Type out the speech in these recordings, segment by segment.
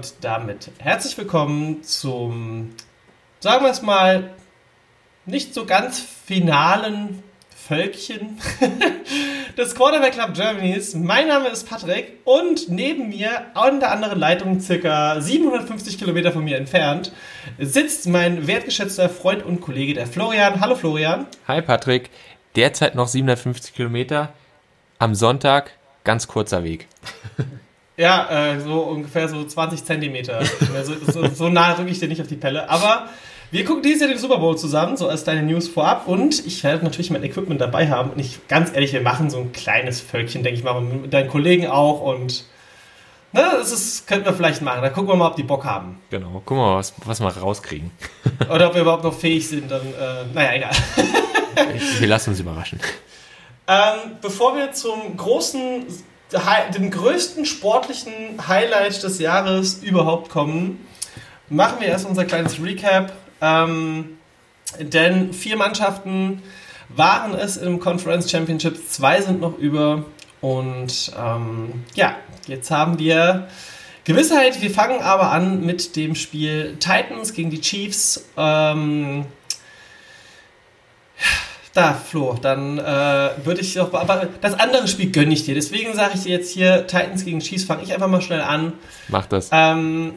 Und damit herzlich willkommen zum, sagen wir es mal, nicht so ganz finalen Völkchen des Quarterback Club Germanys. Mein Name ist Patrick und neben mir, an der anderen Leitung, circa 750 Kilometer von mir entfernt, sitzt mein wertgeschätzter Freund und Kollege, der Florian. Hallo Florian. Hi Patrick. Derzeit noch 750 Kilometer. Am Sonntag ganz kurzer Weg. Ja, äh, so ungefähr so 20 Zentimeter. so, so, so nah drücke ich dir nicht auf die Pelle. Aber wir gucken dieses Jahr den Super Bowl zusammen, so als deine News vorab. Und ich werde natürlich mein Equipment dabei haben. Und ich, ganz ehrlich, wir machen so ein kleines Völkchen, denke ich mal, mit deinen Kollegen auch. Und ne, das ist, könnten wir vielleicht machen. Da gucken wir mal, ob die Bock haben. Genau, gucken wir mal, was, was wir rauskriegen. Oder ob wir überhaupt noch fähig sind. Dann, äh, naja, egal. wir lassen uns überraschen. Ähm, bevor wir zum großen dem größten sportlichen Highlight des Jahres überhaupt kommen, machen wir erst unser kleines Recap. Ähm, denn vier Mannschaften waren es im Conference Championship, zwei sind noch über. Und ähm, ja, jetzt haben wir Gewissheit. Wir fangen aber an mit dem Spiel Titans gegen die Chiefs. Ähm, da, Flo, dann äh, würde ich doch. Aber das andere Spiel gönne ich dir. Deswegen sage ich dir jetzt hier: Titans gegen Chiefs, fange ich einfach mal schnell an. Mach das. Ähm,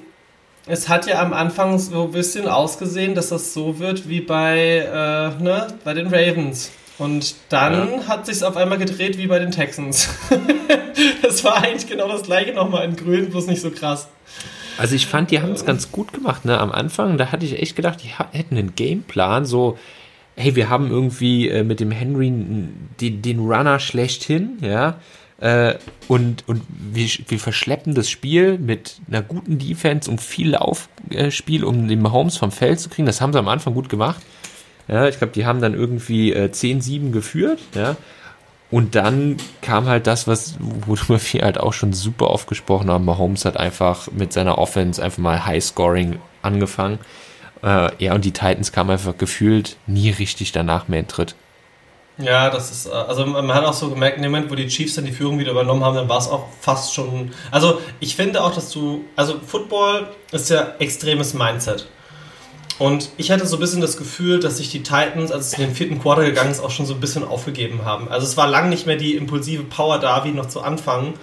es hat ja am Anfang so ein bisschen ausgesehen, dass das so wird wie bei, äh, ne, bei den Ravens. Und dann ja. hat sich auf einmal gedreht wie bei den Texans. das war eigentlich genau das gleiche nochmal in Grün, bloß nicht so krass. Also ich fand, die haben es ganz gut gemacht, ne? Am Anfang, da hatte ich echt gedacht, die hätten einen Gameplan, so hey, wir haben irgendwie äh, mit dem Henry den, den Runner schlechthin, ja, äh, und, und wir, wir verschleppen das Spiel mit einer guten Defense und viel Laufspiel, um den Mahomes vom Feld zu kriegen. Das haben sie am Anfang gut gemacht. Ja, ich glaube, die haben dann irgendwie äh, 10-7 geführt, ja. Und dann kam halt das, was, worüber wir halt auch schon super oft gesprochen haben. Mahomes hat einfach mit seiner Offense einfach mal High Scoring angefangen. Äh, ja, und die Titans kamen einfach gefühlt nie richtig danach mehr in Tritt. Ja, das ist, äh, also man hat auch so gemerkt, in dem Moment, wo die Chiefs dann die Führung wieder übernommen haben, dann war es auch fast schon. Also ich finde auch, dass du, also Football ist ja extremes Mindset. Und ich hatte so ein bisschen das Gefühl, dass sich die Titans, als es in den vierten Quarter gegangen ist, auch schon so ein bisschen aufgegeben haben. Also es war lang nicht mehr die impulsive Power da, wie noch zu Anfang.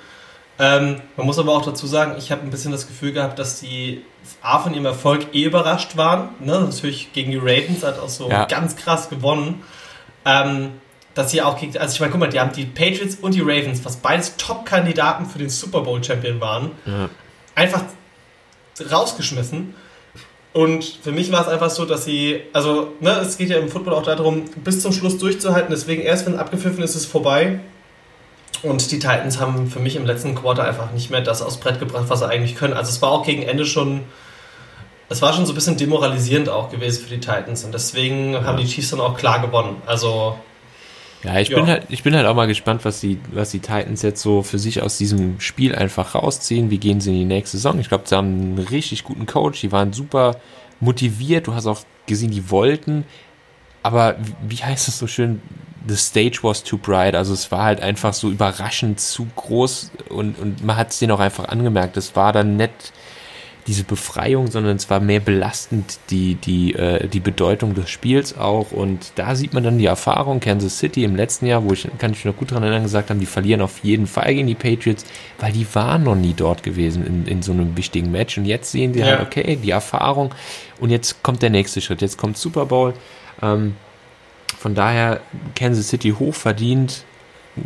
Ähm, man muss aber auch dazu sagen, ich habe ein bisschen das Gefühl gehabt, dass die A von ihrem Erfolg eh überrascht waren. Ne? Natürlich gegen die Ravens hat auch so ja. ganz krass gewonnen. Ähm, dass sie auch gegen, also ich meine, guck mal, die haben die Patriots und die Ravens, was beides Top-Kandidaten für den Super Bowl-Champion waren, ja. einfach rausgeschmissen. Und für mich war es einfach so, dass sie, also, ne, es geht ja im Football auch darum, bis zum Schluss durchzuhalten. Deswegen erst wenn abgepfiffen ist, ist es vorbei. Und die Titans haben für mich im letzten Quarter einfach nicht mehr das aufs Brett gebracht, was sie eigentlich können. Also es war auch gegen Ende schon, es war schon so ein bisschen demoralisierend auch gewesen für die Titans. Und deswegen ja. haben die Chiefs dann auch klar gewonnen. Also ja, ich ja. bin halt, ich bin halt auch mal gespannt, was die, was die Titans jetzt so für sich aus diesem Spiel einfach rausziehen. Wie gehen sie in die nächste Saison? Ich glaube, sie haben einen richtig guten Coach. Die waren super motiviert. Du hast auch gesehen, die wollten. Aber wie heißt es so schön? The stage was too bright. Also es war halt einfach so überraschend zu groß und, und man hat es denen auch einfach angemerkt. Es war dann nicht diese Befreiung, sondern es war mehr belastend die, die, äh, die Bedeutung des Spiels auch. Und da sieht man dann die Erfahrung. Kansas City im letzten Jahr, wo ich, kann ich mich noch gut daran erinnern, gesagt haben, die verlieren auf jeden Fall gegen die Patriots, weil die waren noch nie dort gewesen in, in so einem wichtigen Match. Und jetzt sehen sie halt, ja. halt, okay, die Erfahrung. Und jetzt kommt der nächste Schritt. Jetzt kommt Super Bowl. Ähm, von daher Kansas City hochverdient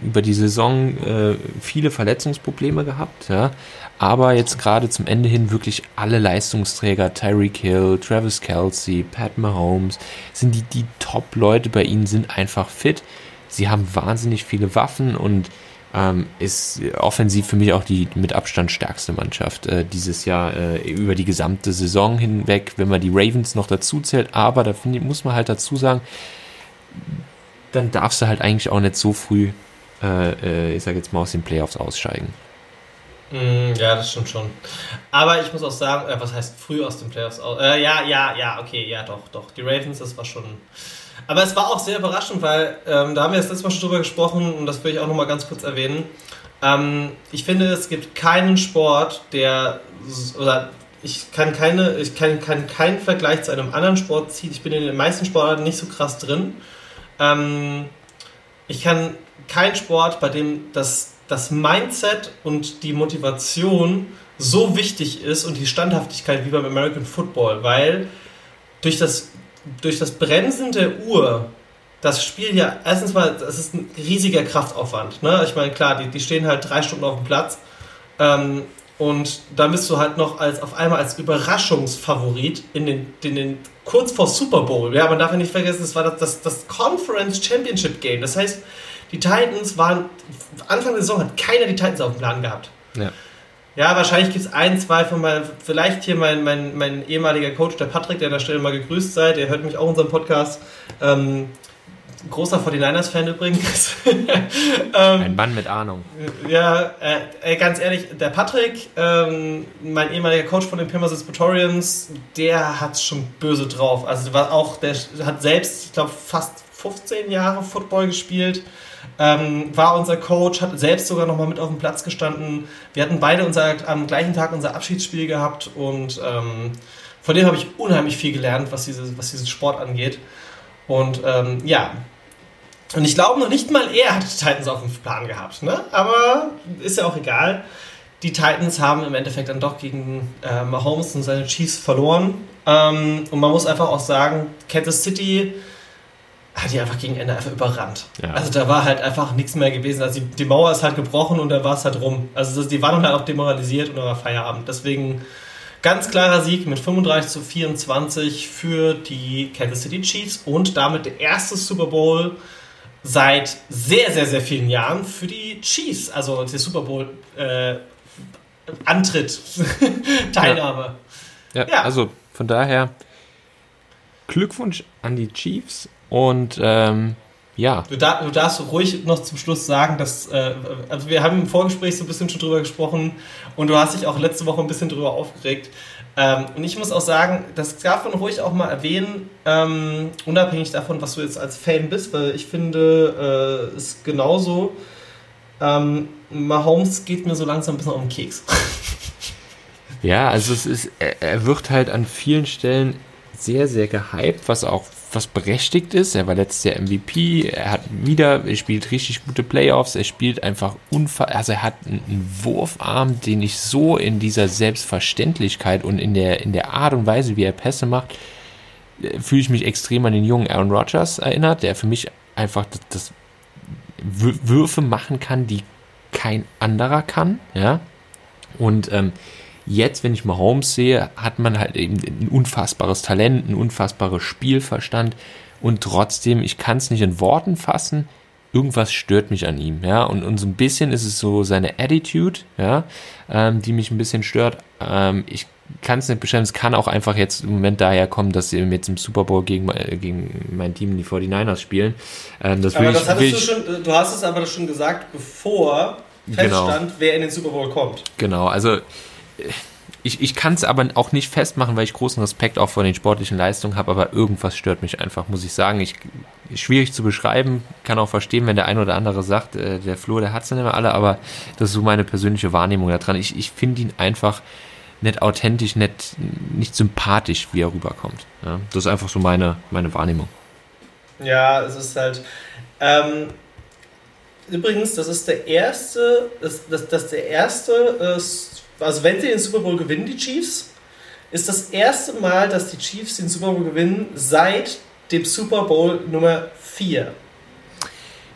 über die Saison äh, viele Verletzungsprobleme gehabt, ja. Aber jetzt gerade zum Ende hin wirklich alle Leistungsträger, Tyreek Hill, Travis Kelsey, Pat Mahomes, sind die, die Top-Leute bei ihnen sind einfach fit. Sie haben wahnsinnig viele Waffen und ähm, ist offensiv für mich auch die mit Abstand stärkste Mannschaft äh, dieses Jahr äh, über die gesamte Saison hinweg, wenn man die Ravens noch dazu zählt. Aber da ich, muss man halt dazu sagen, dann darfst du halt eigentlich auch nicht so früh, äh, äh, ich sag jetzt mal, aus den Playoffs aussteigen. Mm, ja, das stimmt schon. Aber ich muss auch sagen, äh, was heißt früh aus den Playoffs aus? Äh, ja, ja, ja, okay, ja, doch, doch. Die Ravens, das war schon. Aber es war auch sehr überraschend, weil ähm, da haben wir das letzte Mal schon drüber gesprochen und das will ich auch nochmal ganz kurz erwähnen. Ähm, ich finde, es gibt keinen Sport, der, oder ich kann keine, ich kann, kann keinen Vergleich zu einem anderen Sport ziehen. Ich bin in den meisten Sportarten nicht so krass drin. Ähm, ich kann keinen Sport, bei dem das, das Mindset und die Motivation so wichtig ist und die Standhaftigkeit wie beim American Football, weil durch das, durch das Bremsen der Uhr das Spiel ja, erstens mal, das ist ein riesiger Kraftaufwand. Ne? Ich meine, klar, die, die stehen halt drei Stunden auf dem Platz. Ähm, und dann bist du halt noch als auf einmal als Überraschungsfavorit in den, in den kurz vor Super Bowl. Ja, man darf ja nicht vergessen, das war das, das, das Conference Championship Game. Das heißt, die Titans waren Anfang der Saison hat keiner die Titans auf dem Plan gehabt. Ja. Ja, wahrscheinlich gibt es ein, zwei von meinen, vielleicht hier mein, mein, mein ehemaliger Coach, der Patrick, der an der Stelle mal gegrüßt sei, der hört mich auch in unserem Podcast. Ähm, großer 49ers-Fan übrigens. ähm, Ein Mann mit Ahnung. Ja, äh, ganz ehrlich, der Patrick, ähm, mein ehemaliger Coach von den Pimasis Pretorians, der hat schon böse drauf. Also war auch, der hat selbst, ich glaube, fast 15 Jahre Football gespielt. Ähm, war unser Coach, hat selbst sogar noch mal mit auf dem Platz gestanden. Wir hatten beide unser, am gleichen Tag unser Abschiedsspiel gehabt und ähm, von dem habe ich unheimlich viel gelernt, was, diese, was diesen Sport angeht. Und ähm, ja, und ich glaube noch nicht mal er hat die Titans auf dem Plan gehabt, ne? Aber ist ja auch egal. Die Titans haben im Endeffekt dann doch gegen äh, Mahomes und seine Chiefs verloren. Ähm, und man muss einfach auch sagen, Kansas City hat die einfach gegen Ende einfach überrannt. Ja. Also da war halt einfach nichts mehr gewesen. Also die, die Mauer ist halt gebrochen und da war es halt rum. Also das, die waren halt auch demoralisiert und da war Feierabend. Deswegen ganz klarer Sieg mit 35 zu 24 für die Kansas City Chiefs und damit der erste Super Bowl seit sehr, sehr, sehr vielen Jahren für die Chiefs. Also der Super Bowl äh, Antritt, Teilnahme. Ja. Ja, ja. also von daher Glückwunsch an die Chiefs und ähm, ja. Du, da, du, darfst ruhig noch zum Schluss sagen, dass, äh, also wir haben im Vorgespräch so ein bisschen schon drüber gesprochen und du hast dich auch letzte Woche ein bisschen drüber aufgeregt. Ähm, und ich muss auch sagen, das darf man ruhig auch mal erwähnen, ähm, unabhängig davon, was du jetzt als Fan bist, weil ich finde, äh, ist genauso. Ähm, Mahomes geht mir so langsam ein bisschen um den Keks. Ja, also es ist, er, er wird halt an vielen Stellen sehr, sehr gehypt, was auch was berechtigt ist. Er war letztes Jahr MVP, er hat wieder, er spielt richtig gute Playoffs, er spielt einfach unfassbar, also er hat einen Wurfarm, den ich so in dieser Selbstverständlichkeit und in der, in der Art und Weise, wie er Pässe macht, äh, fühle ich mich extrem an den jungen Aaron Rodgers erinnert, der für mich einfach das, das Würfe machen kann, die kein anderer kann, ja. Und ähm, Jetzt, wenn ich mal Holmes sehe, hat man halt eben ein unfassbares Talent, ein unfassbares Spielverstand und trotzdem, ich kann es nicht in Worten fassen, irgendwas stört mich an ihm, ja, und, und so ein bisschen ist es so seine Attitude, ja, ähm, die mich ein bisschen stört. Ähm, ich kann es nicht beschreiben, es kann auch einfach jetzt im Moment daher kommen, dass sie jetzt im Super Bowl gegen, gegen mein Team, die 49ers, spielen. Ähm, das aber das ich, hattest du schon, du hast es aber schon gesagt, bevor genau. feststand, genau. wer in den Super Bowl kommt. Genau, also ich, ich kann es aber auch nicht festmachen, weil ich großen Respekt auch vor den sportlichen Leistungen habe, aber irgendwas stört mich einfach, muss ich sagen. Ich, schwierig zu beschreiben, kann auch verstehen, wenn der ein oder andere sagt, äh, der Flo, der hat es nicht mehr alle, aber das ist so meine persönliche Wahrnehmung daran. Ich, ich finde ihn einfach nicht authentisch, nicht, nicht sympathisch, wie er rüberkommt. Ja, das ist einfach so meine, meine Wahrnehmung. Ja, es ist halt. Ähm, übrigens, das ist der erste, das, das, das der erste äh, also wenn sie den Super Bowl gewinnen, die Chiefs, ist das erste Mal, dass die Chiefs den Super Bowl gewinnen seit dem Super Bowl Nummer 4.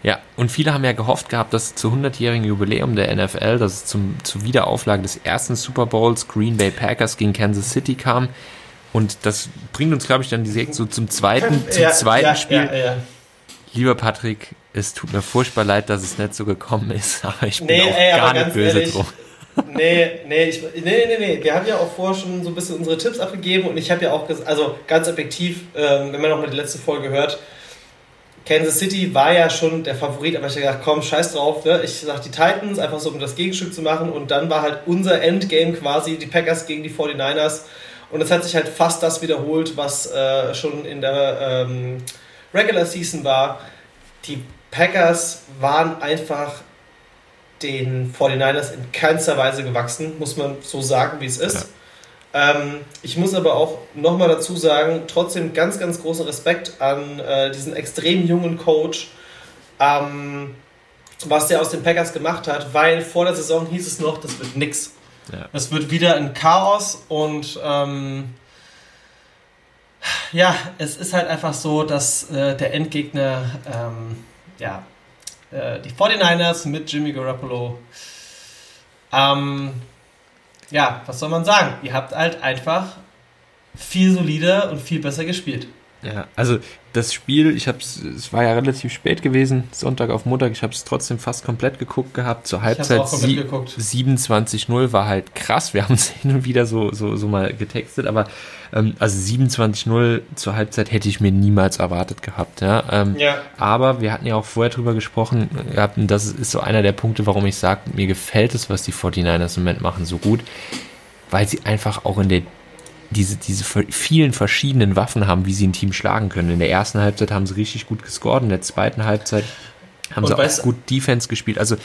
Ja, und viele haben ja gehofft gehabt, dass zum 100-jährigen Jubiläum der NFL, dass es zum, zur Wiederauflage des ersten Super Bowls Green Bay Packers gegen Kansas City kam. Und das bringt uns, glaube ich, dann direkt so zum zweiten, zum ja, zweiten ja, Spiel. Ja, Lieber Patrick, es tut mir furchtbar leid, dass es nicht so gekommen ist, aber ich bin nee, auch ey, gar nicht böse ehrlich, drum nee, nee, ich, nee, nee, nee, wir haben ja auch vorher schon so ein bisschen unsere Tipps abgegeben und ich habe ja auch, also ganz objektiv, ähm, wenn man noch mal die letzte Folge hört, Kansas City war ja schon der Favorit, aber ich habe gedacht, komm, scheiß drauf, ne? ich sag die Titans, einfach so um das Gegenstück zu machen und dann war halt unser Endgame quasi die Packers gegen die 49ers und es hat sich halt fast das wiederholt, was äh, schon in der ähm, Regular Season war. Die Packers waren einfach den 49ers in keinster Weise gewachsen, muss man so sagen, wie es ist. Ähm, ich muss aber auch nochmal dazu sagen, trotzdem ganz, ganz großen Respekt an äh, diesen extrem jungen Coach, ähm, was der aus den Packers gemacht hat, weil vor der Saison hieß es noch, das wird nix. Ja. Es wird wieder ein Chaos und ähm, ja, es ist halt einfach so, dass äh, der Endgegner, ähm, ja, äh, die 49ers mit Jimmy Garoppolo, ähm, ja, was soll man sagen? Ihr habt halt einfach viel solider und viel besser gespielt. Ja, also das Spiel, ich habe es war ja relativ spät gewesen, Sonntag auf Montag, ich habe es trotzdem fast komplett geguckt gehabt. Zur Halbzeit 27-0 war halt krass. Wir haben es hin und wieder so, so, so mal getextet, aber ähm, also 27-0 zur Halbzeit hätte ich mir niemals erwartet gehabt. Ja? Ähm, ja. Aber wir hatten ja auch vorher drüber gesprochen, gehabt, und das ist so einer der Punkte, warum ich sage, mir gefällt es, was die 49ers im Moment machen, so gut, weil sie einfach auch in der diese, diese vielen verschiedenen Waffen haben, wie sie ein Team schlagen können. In der ersten Halbzeit haben sie richtig gut gescored, in der zweiten Halbzeit haben Und sie auch gut Defense gespielt. Also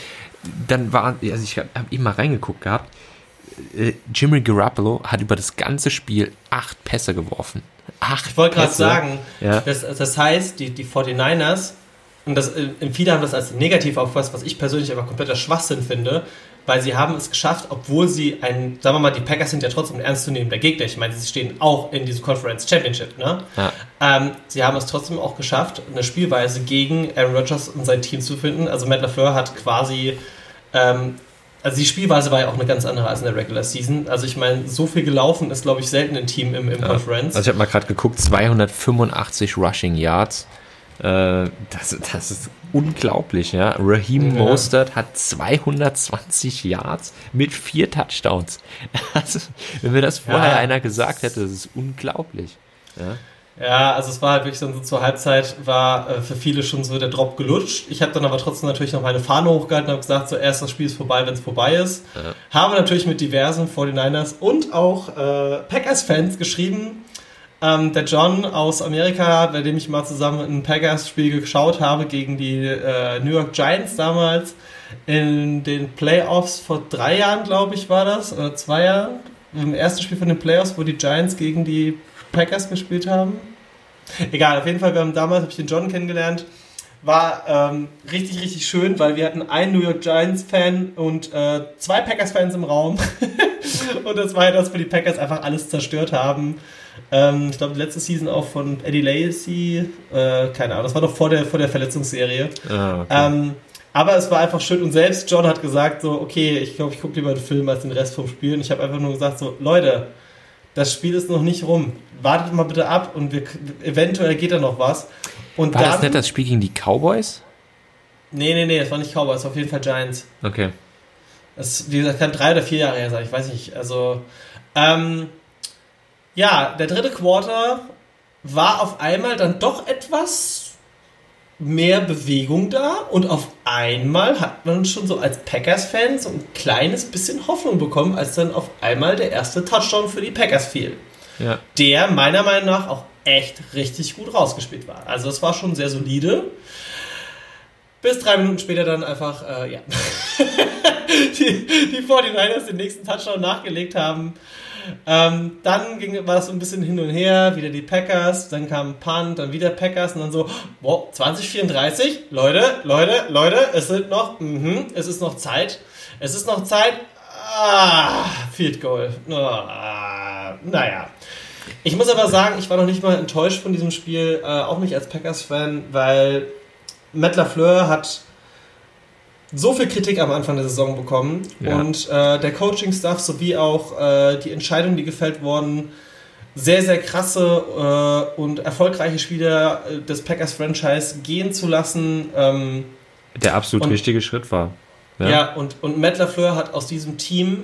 dann war, also ich habe eben mal reingeguckt gehabt, äh, Jimmy Garoppolo hat über das ganze Spiel acht Pässe geworfen. Acht ich wollte gerade sagen, ja. das, das heißt, die, die 49ers, und das, äh, viele haben das als negativ aufgefasst, was ich persönlich aber kompletter Schwachsinn finde, weil sie haben es geschafft, obwohl sie ein, sagen wir mal, die Packers sind ja trotzdem ein ernstzunehmender Gegner. Ich meine, sie stehen auch in diesem Conference Championship, ne? Ja. Ähm, sie haben es trotzdem auch geschafft, eine Spielweise gegen Aaron Rodgers und sein Team zu finden. Also Matt LaFleur hat quasi, ähm, also die Spielweise war ja auch eine ganz andere als in der Regular Season. Also ich meine, so viel gelaufen ist, glaube ich, selten ein Team im, im ja. Conference. Also ich habe mal gerade geguckt, 285 Rushing Yards. Äh, das, das ist unglaublich, ja. Raheem ja. Mostert hat 220 Yards mit vier Touchdowns. Also, wenn mir das vorher ja, einer gesagt hätte, das ist unglaublich. Ja. Ja, also es war halt wirklich dann so zur Halbzeit, war äh, für viele schon so der Drop gelutscht. Ich habe dann aber trotzdem natürlich noch meine Fahne hochgehalten und habe gesagt, so erst das Spiel ist vorbei, wenn es vorbei ist. Ja. Habe natürlich mit diversen 49ers und auch äh, Packers-Fans geschrieben, ähm, der John aus Amerika, bei dem ich mal zusammen ein Packers-Spiel geschaut habe gegen die äh, New York Giants damals in den Playoffs vor drei Jahren, glaube ich, war das, oder zwei Jahren. Im ersten Spiel von den Playoffs, wo die Giants gegen die Packers gespielt haben. Egal, auf jeden Fall, wir haben damals, habe ich den John kennengelernt. War ähm, richtig, richtig schön, weil wir hatten einen New York Giants-Fan und äh, zwei Packers-Fans im Raum. und das war ja, dass wir die Packers einfach alles zerstört haben. Ähm, ich glaube, die letzte Season auch von Eddie Lacey. Äh, keine Ahnung, das war doch vor der, vor der Verletzungsserie. Ah, okay. ähm, aber es war einfach schön und selbst John hat gesagt so, okay, ich glaube, ich gucke lieber den Film als den Rest vom Spiel. Und ich habe einfach nur gesagt so, Leute, das Spiel ist noch nicht rum. Wartet mal bitte ab und wir, eventuell geht da noch was. Und war dann, das nicht das Spiel gegen die Cowboys? Nee, nee, nee, das war nicht Cowboys, das war auf jeden Fall Giants. Okay. Das, wie gesagt, kann drei oder vier Jahre her sein, ich weiß nicht. Also, ähm, ja, der dritte Quarter war auf einmal dann doch etwas mehr Bewegung da und auf einmal hat man schon so als Packers-Fan so ein kleines bisschen Hoffnung bekommen, als dann auf einmal der erste Touchdown für die Packers fiel. Ja. Der meiner Meinung nach auch echt richtig gut rausgespielt war. Also es war schon sehr solide. Bis drei Minuten später dann einfach, äh, ja, die, die 49ers den nächsten Touchdown nachgelegt haben. Ähm, dann ging, war das so ein bisschen hin und her, wieder die Packers, dann kam Punt, dann wieder Packers und dann so, wow, 2034, Leute, Leute, Leute, es sind noch, mh, es ist noch Zeit, es ist noch Zeit, ah, Field Goal, ah, naja. Ich muss aber sagen, ich war noch nicht mal enttäuscht von diesem Spiel, äh, auch nicht als Packers-Fan, weil Matt LaFleur hat so viel Kritik am Anfang der Saison bekommen ja. und äh, der Coaching-Staff sowie auch äh, die Entscheidungen, die gefällt wurden, sehr, sehr krasse äh, und erfolgreiche Spieler äh, des Packers-Franchise gehen zu lassen. Ähm, der absolut und, richtige Schritt war. Ja, ja und, und Matt LaFleur hat aus diesem Team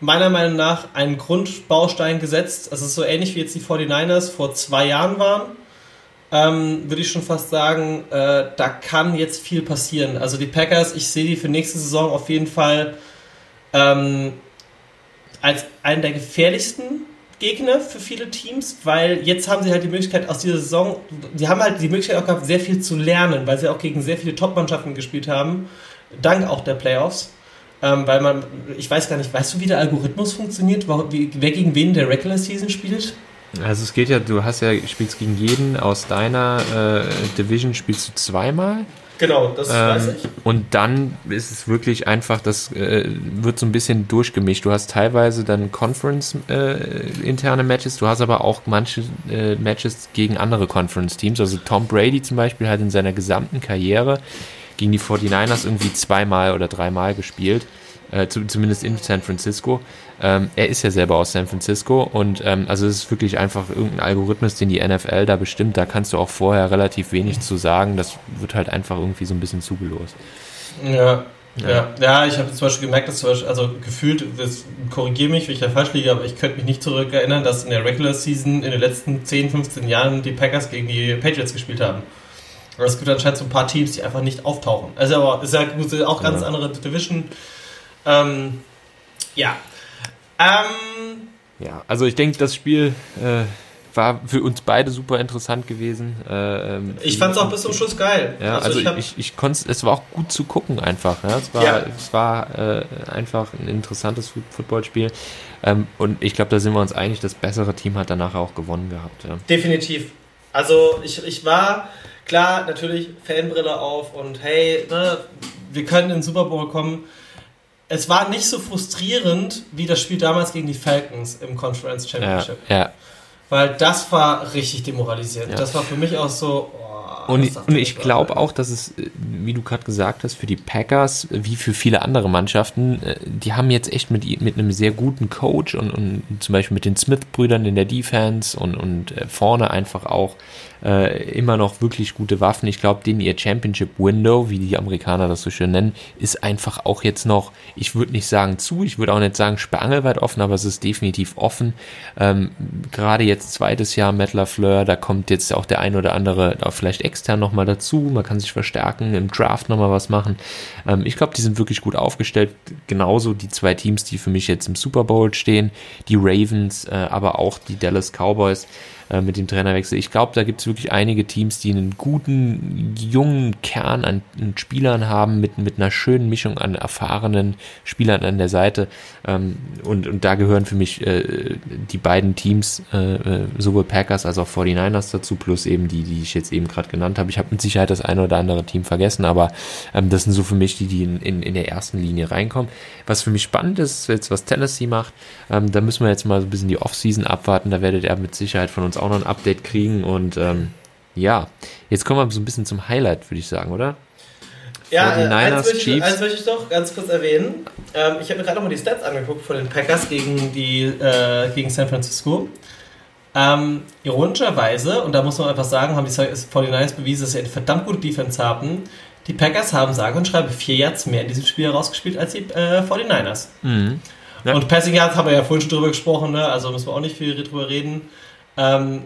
meiner Meinung nach einen Grundbaustein gesetzt. Es ist so ähnlich wie jetzt die 49ers vor zwei Jahren waren ähm, würde ich schon fast sagen, äh, da kann jetzt viel passieren. Also die Packers, ich sehe die für nächste Saison auf jeden Fall ähm, als einen der gefährlichsten Gegner für viele Teams, weil jetzt haben sie halt die Möglichkeit aus dieser Saison, die haben halt die Möglichkeit auch gehabt, sehr viel zu lernen, weil sie auch gegen sehr viele Top-Mannschaften gespielt haben, dank auch der Playoffs. Ähm, weil man, ich weiß gar nicht, weißt du, wie der Algorithmus funktioniert, wer gegen wen der Regular Season spielt? Also es geht ja, du hast ja, spielst gegen jeden aus deiner äh, Division spielst du zweimal. Genau, das ähm, weiß ich. Und dann ist es wirklich einfach, das äh, wird so ein bisschen durchgemischt. Du hast teilweise dann Conference-interne äh, Matches, du hast aber auch manche äh, Matches gegen andere Conference-Teams. Also Tom Brady zum Beispiel hat in seiner gesamten Karriere gegen die 49ers irgendwie zweimal oder dreimal gespielt äh, zumindest in San Francisco. Ähm, er ist ja selber aus San Francisco und ähm, also es ist wirklich einfach irgendein Algorithmus, den die NFL da bestimmt. Da kannst du auch vorher relativ wenig zu sagen. Das wird halt einfach irgendwie so ein bisschen zugelost. Ja, ja, ja, ich habe zum Beispiel gemerkt, dass zum Beispiel, also gefühlt, korrigiere mich, wenn ich da falsch liege, aber ich könnte mich nicht zurückerinnern, dass in der Regular Season in den letzten 10, 15 Jahren die Packers gegen die Patriots gespielt haben. Aber es gibt anscheinend so ein paar Teams, die einfach nicht auftauchen. Also aber ist ja auch ganz ja. andere Division. Ähm, ja. Ähm, ja, also ich denke, das Spiel äh, war für uns beide super interessant gewesen. Äh, ähm, ich fand es auch bis zum Schluss geil. Ja, also, also ich, ich, ich konnte es war auch gut zu gucken einfach. Ja? Es war, ja. es war äh, einfach ein interessantes Footballspiel. Ähm, und ich glaube, da sind wir uns einig, das bessere Team hat danach auch gewonnen gehabt. Ja. Definitiv. Also ich, ich war, klar, natürlich Fanbrille auf und hey, ne, wir können in den Super Bowl kommen es war nicht so frustrierend wie das Spiel damals gegen die Falcons im Conference Championship. Ja, ja. Weil das war richtig demoralisierend. Ja. Das war für mich auch so. Oh, und, und ich glaube auch, dass es, äh, wie du gerade gesagt hast, für die Packers, wie für viele andere Mannschaften, äh, die haben jetzt echt mit, mit einem sehr guten Coach und, und zum Beispiel mit den Smith-Brüdern in der Defense und, und äh, vorne einfach auch äh, immer noch wirklich gute Waffen. Ich glaube, den ihr Championship Window, wie die Amerikaner das so schön nennen, ist einfach auch jetzt noch, ich würde nicht sagen zu, ich würde auch nicht sagen spangelweit offen, aber es ist definitiv offen. Ähm, Gerade jetzt zweites Jahr Matt LaFleur, da kommt jetzt auch der ein oder andere vielleicht extern nochmal dazu. Man kann sich verstärken, im Draft nochmal was machen. Ähm, ich glaube, die sind wirklich gut aufgestellt. Genauso die zwei Teams, die für mich jetzt im Super Bowl stehen, die Ravens, äh, aber auch die Dallas Cowboys. Äh, mit dem Trainerwechsel. Ich glaube, da gibt es wirklich einige Teams, die einen guten, jungen Kern an, an, Spielern haben, mit, mit einer schönen Mischung an erfahrenen Spielern an der Seite. Ähm, und, und da gehören für mich äh, die beiden Teams, äh, äh sowohl Packers als auch 49ers dazu, plus eben die, die ich jetzt eben gerade genannt habe. Ich habe mit Sicherheit das eine oder andere Team vergessen, aber ähm, das sind so für mich die, die in, in, in der ersten Linie reinkommen. Was für mich spannend ist, jetzt was Tennessee macht, ähm, da müssen wir jetzt mal so ein bisschen die Offseason abwarten. Da werdet ihr mit Sicherheit von uns auch noch ein Update kriegen. Und ähm, ja, jetzt kommen wir so ein bisschen zum Highlight, würde ich sagen, oder? Ja, äh, eins, möchte ich, eins möchte ich doch ganz kurz erwähnen. Ähm, ich habe mir gerade nochmal die Stats angeguckt von den Packers gegen, die, äh, gegen San Francisco. Ähm, ironischerweise, und da muss man einfach sagen, haben die 49ers bewiesen, dass sie eine verdammt gute Defense haben. Die Packers haben sage und schreibe vier Yards mehr in diesem Spiel herausgespielt als die äh, 49ers. Mhm. Ja. Und Passing Yards haben wir ja vorhin schon drüber gesprochen, ne? also müssen wir auch nicht viel drüber reden. Ähm,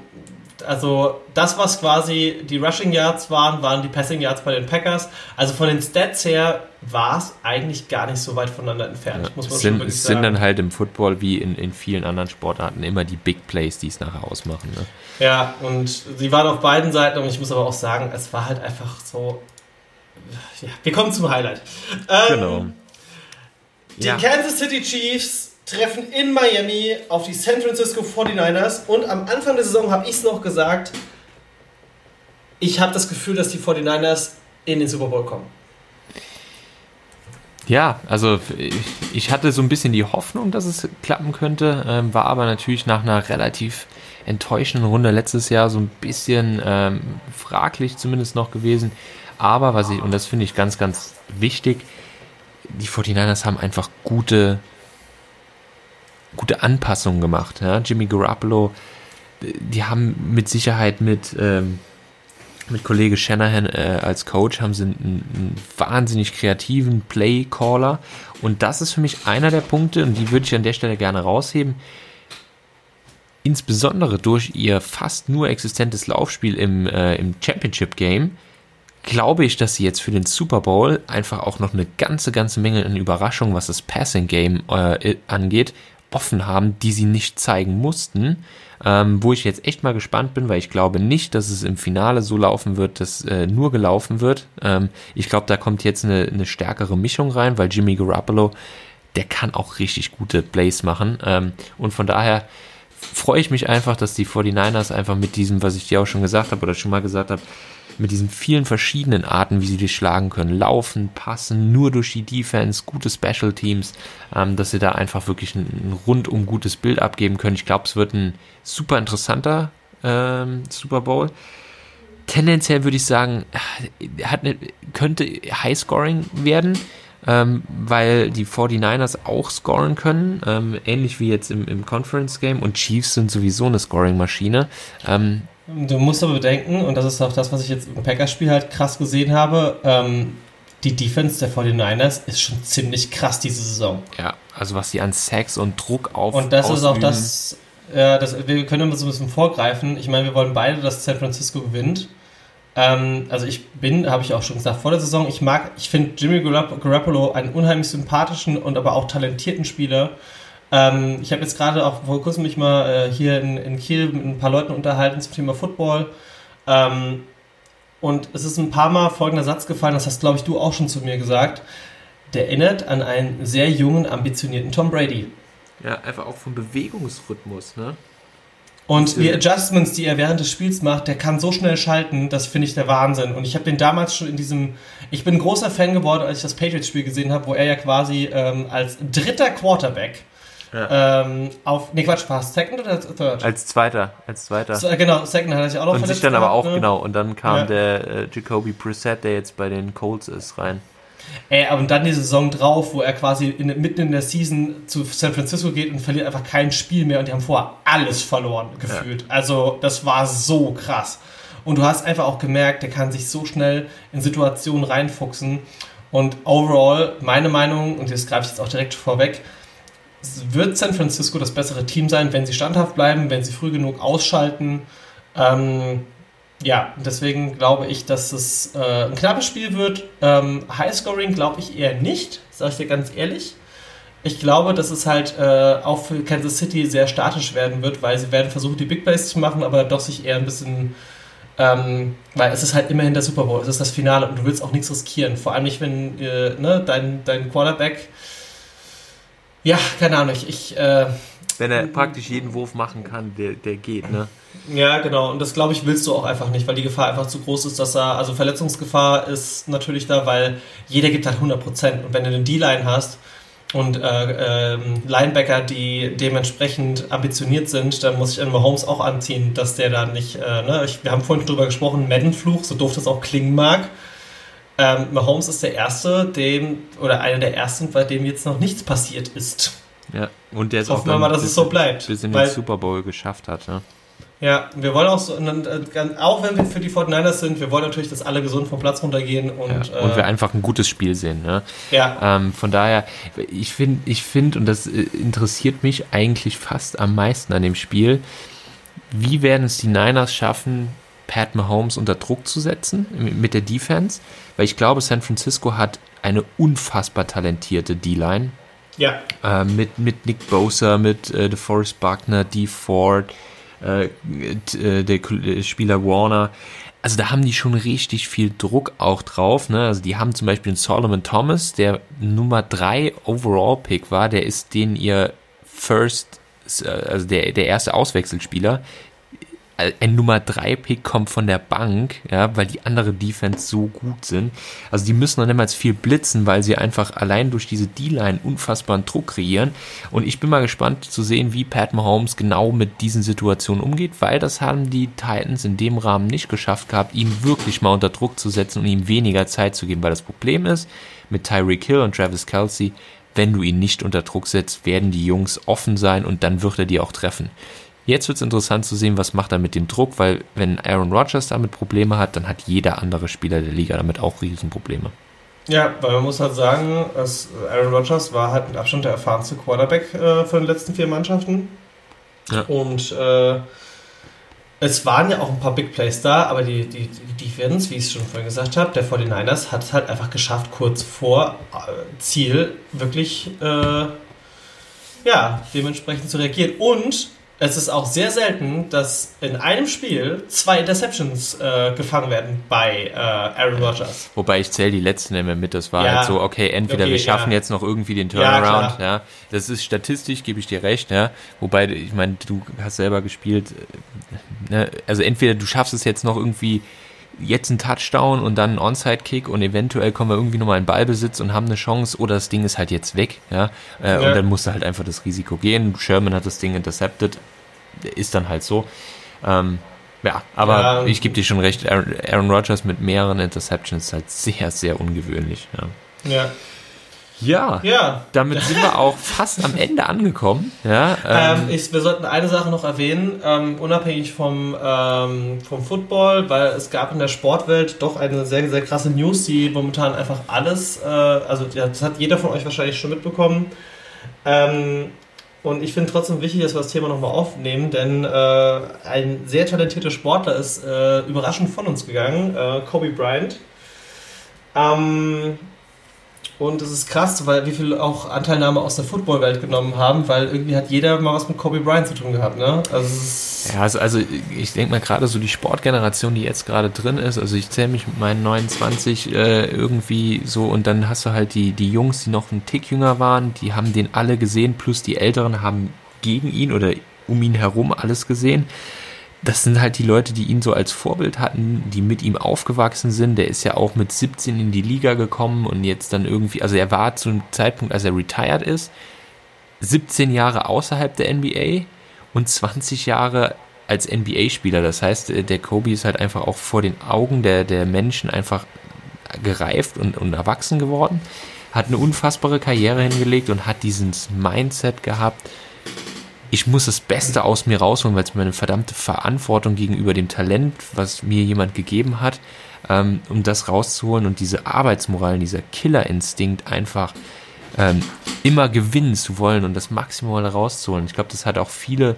also das, was quasi die Rushing Yards waren, waren die Passing Yards bei den Packers. Also von den Stats her war es eigentlich gar nicht so weit voneinander entfernt. Ja, muss man sind, es sind dann halt im Football wie in, in vielen anderen Sportarten immer die Big Plays, die es nachher ausmachen. Ne? Ja, und sie waren auf beiden Seiten und ich muss aber auch sagen, es war halt einfach so. Ja, wir kommen zum Highlight. Ähm, genau. Die ja. Kansas City Chiefs treffen in Miami auf die San Francisco 49ers und am Anfang der Saison habe ich es noch gesagt, ich habe das Gefühl, dass die 49ers in den Super Bowl kommen. Ja, also ich hatte so ein bisschen die Hoffnung, dass es klappen könnte, ähm, war aber natürlich nach einer relativ enttäuschenden Runde letztes Jahr so ein bisschen ähm, fraglich zumindest noch gewesen. Aber was ich, und das finde ich ganz, ganz wichtig, die 49ers haben einfach gute gute Anpassungen gemacht. Ja? Jimmy Garoppolo, die haben mit Sicherheit mit, ähm, mit Kollege Shanahan äh, als Coach haben sie einen, einen wahnsinnig kreativen Play-Caller. Und das ist für mich einer der Punkte, und die würde ich an der Stelle gerne rausheben. Insbesondere durch ihr fast nur existentes Laufspiel im, äh, im Championship-Game glaube ich, dass sie jetzt für den Super Bowl einfach auch noch eine ganze, ganze Menge an Überraschungen, was das Passing Game äh, angeht, offen haben, die sie nicht zeigen mussten. Ähm, wo ich jetzt echt mal gespannt bin, weil ich glaube nicht, dass es im Finale so laufen wird, dass äh, nur gelaufen wird. Ähm, ich glaube, da kommt jetzt eine, eine stärkere Mischung rein, weil Jimmy Garoppolo, der kann auch richtig gute Plays machen. Ähm, und von daher freue ich mich einfach, dass die 49ers einfach mit diesem, was ich dir auch schon gesagt habe oder schon mal gesagt habe, mit diesen vielen verschiedenen Arten, wie sie dich schlagen können. Laufen, passen, nur durch die Defense, gute Special Teams, ähm, dass sie da einfach wirklich ein, ein rundum gutes Bild abgeben können. Ich glaube, es wird ein super interessanter ähm, Super Bowl. Tendenziell würde ich sagen, hat eine, könnte Highscoring werden, ähm, weil die 49ers auch scoren können, ähm, ähnlich wie jetzt im, im Conference Game und Chiefs sind sowieso eine Scoring-Maschine. Ähm, Du musst aber bedenken, und das ist auch das, was ich jetzt im Packers-Spiel halt krass gesehen habe, ähm, die Defense der 49ers ist schon ziemlich krass diese Saison. Ja, also was sie an Sex und Druck auf Und das ausüben. ist auch das, ja, das, wir können immer so ein bisschen vorgreifen. Ich meine, wir wollen beide, dass San Francisco gewinnt. Ähm, also ich bin, habe ich auch schon gesagt, vor der Saison, ich mag, ich finde Jimmy Garoppolo einen unheimlich sympathischen und aber auch talentierten Spieler. Ähm, ich habe jetzt gerade auch vor kurzem mich mal äh, hier in, in, Kiel mit ein paar Leuten unterhalten zum Thema Football. Ähm, und es ist ein paar Mal folgender Satz gefallen, das hast, glaube ich, du auch schon zu mir gesagt. Der erinnert an einen sehr jungen, ambitionierten Tom Brady. Ja, einfach auch vom Bewegungsrhythmus, ne? Und die Adjustments, die er während des Spiels macht, der kann so schnell schalten, das finde ich der Wahnsinn. Und ich habe den damals schon in diesem, ich bin ein großer Fan geworden, als ich das Patriots-Spiel gesehen habe, wo er ja quasi ähm, als dritter Quarterback ja. Ähm, auf, nee, Quatsch, war es Second oder Third? Als Zweiter, als Zweiter. So, äh, genau, Second hat er sich auch noch Und sich dann gehabt, aber auch, ne? genau, und dann kam ja. der äh, Jacoby Brissett, der jetzt bei den Colts ist, rein. Ey, und dann die Saison drauf, wo er quasi in, mitten in der Season zu San Francisco geht und verliert einfach kein Spiel mehr und die haben vorher alles verloren gefühlt. Ja. Also, das war so krass. Und du hast einfach auch gemerkt, der kann sich so schnell in Situationen reinfuchsen. Und overall, meine Meinung, und das greife ich jetzt auch direkt vorweg, wird San Francisco das bessere Team sein, wenn sie standhaft bleiben, wenn sie früh genug ausschalten. Ähm, ja, deswegen glaube ich, dass es äh, ein knappes Spiel wird. Ähm, Highscoring glaube ich eher nicht, sage ich dir ganz ehrlich. Ich glaube, dass es halt äh, auch für Kansas City sehr statisch werden wird, weil sie werden versuchen, die Big Plays zu machen, aber doch sich eher ein bisschen, ähm, weil es ist halt immerhin der Super Bowl, es ist das Finale und du willst auch nichts riskieren. Vor allem nicht, wenn äh, ne, dein, dein Quarterback ja, keine Ahnung. Ich, ich äh, Wenn er praktisch jeden Wurf machen kann, der, der geht, ne? Ja, genau. Und das, glaube ich, willst du auch einfach nicht, weil die Gefahr einfach zu groß ist, dass er, also Verletzungsgefahr ist natürlich da, weil jeder gibt halt 100 Prozent. Und wenn du eine D-Line hast und äh, äh, Linebacker, die dementsprechend ambitioniert sind, dann muss ich an Mahomes auch anziehen, dass der da nicht, äh, ne? Ich, wir haben vorhin drüber gesprochen, Madden-Fluch, so doof das auch klingen mag. Ähm, Mahomes ist der Erste, dem, oder einer der Ersten, bei dem jetzt noch nichts passiert ist. Ja, und der ist Hoffen auch wir mal, dass bis, es so bleibt. Bis in den Super Bowl geschafft hat, ne? Ja, wir wollen auch so, auch wenn wir für die 49ers sind, wir wollen natürlich, dass alle gesund vom Platz runtergehen und, ja, und wir äh, einfach ein gutes Spiel sehen. Ne? Ja. Ähm, von daher, ich finde, ich finde, und das äh, interessiert mich eigentlich fast am meisten an dem Spiel, wie werden es die Niners schaffen, Pat Mahomes unter Druck zu setzen mit der Defense, weil ich glaube, San Francisco hat eine unfassbar talentierte D-Line. Ja. Äh, mit, mit Nick Bosa, mit äh, DeForest Buckner, Dee Ford, äh, äh der Spieler Warner. Also da haben die schon richtig viel Druck auch drauf. Ne? Also die haben zum Beispiel einen Solomon Thomas, der Nummer 3 Overall Pick war, der ist den ihr First, äh, also der, der erste Auswechselspieler ein Nummer 3 Pick kommt von der Bank, ja, weil die andere Defense so gut sind. Also die müssen noch niemals viel blitzen, weil sie einfach allein durch diese D-Line unfassbaren Druck kreieren. Und ich bin mal gespannt zu sehen, wie Pat Mahomes genau mit diesen Situationen umgeht, weil das haben die Titans in dem Rahmen nicht geschafft gehabt, ihn wirklich mal unter Druck zu setzen und ihm weniger Zeit zu geben, weil das Problem ist, mit Tyreek Hill und Travis Kelsey, wenn du ihn nicht unter Druck setzt, werden die Jungs offen sein und dann wird er die auch treffen. Jetzt wird es interessant zu sehen, was macht er mit dem Druck, weil wenn Aaron Rodgers damit Probleme hat, dann hat jeder andere Spieler der Liga damit auch Riesenprobleme. Ja, weil man muss halt sagen, dass Aaron Rodgers war halt mit Abstand der erfahrenste Quarterback äh, von den letzten vier Mannschaften. Ja. Und äh, es waren ja auch ein paar Big Plays da, aber die, die, die Defense, wie ich es schon vorhin gesagt habe, der 49ers hat es halt einfach geschafft, kurz vor äh, Ziel wirklich äh, ja, dementsprechend zu reagieren. Und es ist auch sehr selten, dass in einem Spiel zwei Interceptions äh, gefangen werden bei äh, Aaron Rodgers. Wobei ich zähle die letzten immer mit. Das war ja. halt so, okay, entweder okay, wir schaffen ja. jetzt noch irgendwie den Turnaround. Ja, ja, das ist statistisch, gebe ich dir recht. Ja, wobei ich meine, du hast selber gespielt. Äh, ne? Also entweder du schaffst es jetzt noch irgendwie jetzt ein Touchdown und dann ein Onside-Kick und eventuell kommen wir irgendwie nochmal in Ballbesitz und haben eine Chance oder das Ding ist halt jetzt weg, ja, äh, ja. und dann musst du halt einfach das Risiko gehen. Sherman hat das Ding intercepted, ist dann halt so. Ähm, ja, aber ja. ich gebe dir schon recht, Aaron, Aaron Rodgers mit mehreren Interceptions ist halt sehr, sehr ungewöhnlich. Ja. ja. Ja, ja, damit sind wir auch fast am Ende angekommen. Ja, ähm, ähm, ich, wir sollten eine Sache noch erwähnen, ähm, unabhängig vom, ähm, vom Football, weil es gab in der Sportwelt doch eine sehr, sehr krasse News, die momentan einfach alles, äh, also das hat jeder von euch wahrscheinlich schon mitbekommen. Ähm, und ich finde trotzdem wichtig, dass wir das Thema nochmal aufnehmen, denn äh, ein sehr talentierter Sportler ist äh, überraschend von uns gegangen, äh, Kobe Bryant. Ähm, und es ist krass, weil wie viel auch Anteilnahme aus der Footballwelt genommen haben, weil irgendwie hat jeder mal was mit Kobe Bryant zu tun gehabt, ne? Also ja, also, also ich denke mal gerade so die Sportgeneration, die jetzt gerade drin ist, also ich zähle mich mit meinen 29 äh, irgendwie so und dann hast du halt die, die Jungs, die noch einen Tick jünger waren, die haben den alle gesehen, plus die Älteren haben gegen ihn oder um ihn herum alles gesehen das sind halt die Leute, die ihn so als Vorbild hatten, die mit ihm aufgewachsen sind. Der ist ja auch mit 17 in die Liga gekommen und jetzt dann irgendwie, also er war zu einem Zeitpunkt, als er retired ist, 17 Jahre außerhalb der NBA und 20 Jahre als NBA-Spieler. Das heißt, äh, der Kobe ist halt einfach auch vor den Augen der, der Menschen einfach gereift und, und erwachsen geworden, hat eine unfassbare Karriere hingelegt und hat dieses Mindset gehabt, ich muss das Beste aus mir rausholen, weil es mir eine verdammte Verantwortung gegenüber dem Talent, was mir jemand gegeben hat, ähm, um das rauszuholen und diese Arbeitsmoral, dieser Killerinstinkt einfach ähm, immer gewinnen zu wollen und das Maximale rauszuholen. Ich glaube, das hat auch viele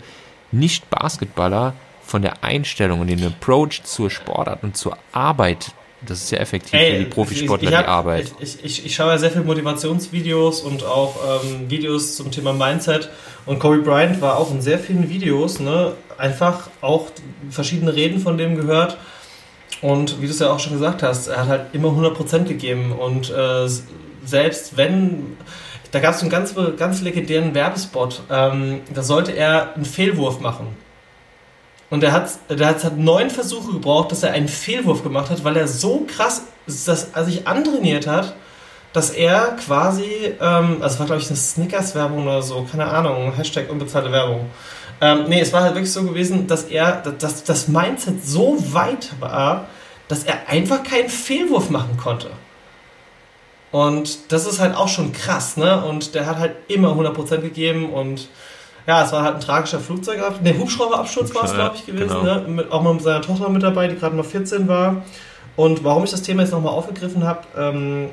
Nicht-Basketballer von der Einstellung und dem Approach zur Sportart und zur Arbeit das ist ja effektiv Ey, für die Profisportler ich, ich hab, die Arbeit. Ich, ich, ich, schaue ja sehr viele Motivationsvideos und auch ähm, Videos zum Thema Mindset. Und Kobe Bryant war auch in sehr vielen Videos, ne, einfach auch verschiedene Reden von dem gehört. Und wie du es ja auch schon gesagt hast, er hat halt immer 100% gegeben. Und äh, selbst wenn, da gab es einen ganz, ganz legendären Werbespot, ähm, da sollte er einen Fehlwurf machen. Und er hat, der hat, hat neun Versuche gebraucht, dass er einen Fehlwurf gemacht hat, weil er so krass das, also sich antrainiert hat, dass er quasi, ähm, also war glaube ich eine Snickers-Werbung oder so, keine Ahnung, Hashtag unbezahlte Werbung. Ähm, nee, es war halt wirklich so gewesen, dass er, dass das Mindset so weit war, dass er einfach keinen Fehlwurf machen konnte. Und das ist halt auch schon krass, ne? Und der hat halt immer 100% gegeben und ja, es war halt ein tragischer Flugzeugabsturz, ne, Hubschrauberabsturz war es, glaube ich, gewesen. Genau. Ne? Mit, auch mal mit seiner Tochter mit dabei, die gerade noch 14 war. Und warum ich das Thema jetzt nochmal aufgegriffen habe, ähm,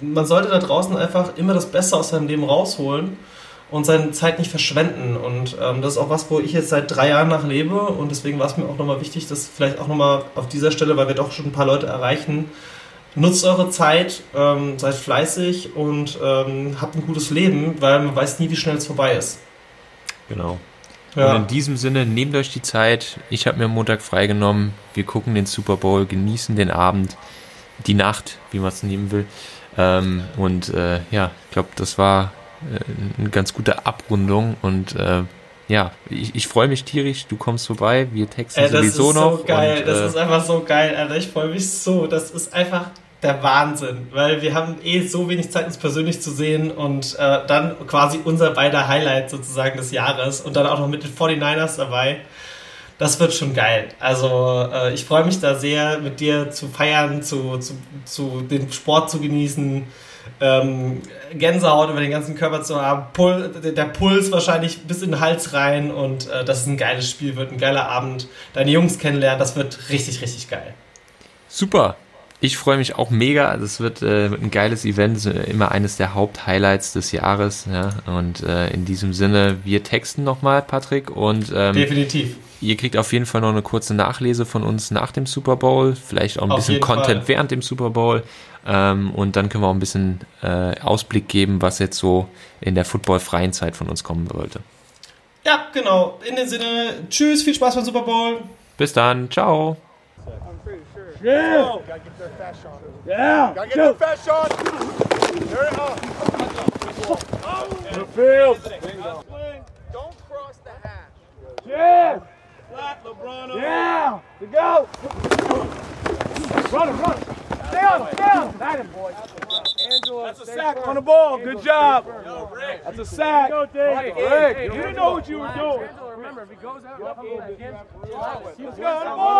man sollte da draußen einfach immer das Beste aus seinem Leben rausholen und seine Zeit nicht verschwenden. Und ähm, das ist auch was, wo ich jetzt seit drei Jahren nach lebe. Und deswegen war es mir auch nochmal wichtig, dass vielleicht auch nochmal auf dieser Stelle, weil wir doch schon ein paar Leute erreichen, nutzt eure Zeit, ähm, seid fleißig und ähm, habt ein gutes Leben, weil man weiß nie, wie schnell es vorbei ist. Genau. Ja. Und in diesem Sinne, nehmt euch die Zeit. Ich habe mir Montag freigenommen. Wir gucken den Super Bowl, genießen den Abend, die Nacht, wie man es nehmen will. Ähm, und äh, ja, ich glaube, das war äh, eine ganz gute Abrundung. Und äh, ja, ich, ich freue mich tierisch. Du kommst vorbei. Wir texten sowieso noch. Das ist so geil. Und, das äh, ist einfach so geil, Alter. Ich freue mich so. Das ist einfach der Wahnsinn, weil wir haben eh so wenig Zeit, uns persönlich zu sehen und äh, dann quasi unser beider Highlight sozusagen des Jahres und dann auch noch mit den 49ers dabei. Das wird schon geil. Also äh, ich freue mich da sehr, mit dir zu feiern, zu, zu, zu den Sport zu genießen, ähm, Gänsehaut über den ganzen Körper zu haben, Pul der Puls wahrscheinlich bis in den Hals rein und äh, dass es ein geiles Spiel wird, ein geiler Abend. Deine Jungs kennenlernen, das wird richtig, richtig geil. Super. Ich freue mich auch mega. Das wird äh, ein geiles Event, immer eines der Haupthighlights des Jahres. Ja? Und äh, in diesem Sinne, wir texten nochmal, Patrick. Und ähm, definitiv. ihr kriegt auf jeden Fall noch eine kurze Nachlese von uns nach dem Super Bowl, vielleicht auch ein auf bisschen Content Fall. während dem Super Bowl. Ähm, und dann können wir auch ein bisschen äh, Ausblick geben, was jetzt so in der footballfreien Zeit von uns kommen sollte. Ja, genau. In dem Sinne, tschüss, viel Spaß beim Super Bowl. Bis dann, ciao. Yeah. Oh, gotta get their fast shot. Yeah. Gotta get their fast shot. There it up. The field. Don't cross the hash. Yeah. Flat, LeBron. Yeah. To go. Run him, run him. Stay on, him, stay on. That him, boy. Angela, That's a sack first. on the ball. Good job. Yo, Rick. That's a sack. Go, Dave. Rick, Rick, you didn't know what you were doing. Angela, remember, if he goes out, let's go on the ball.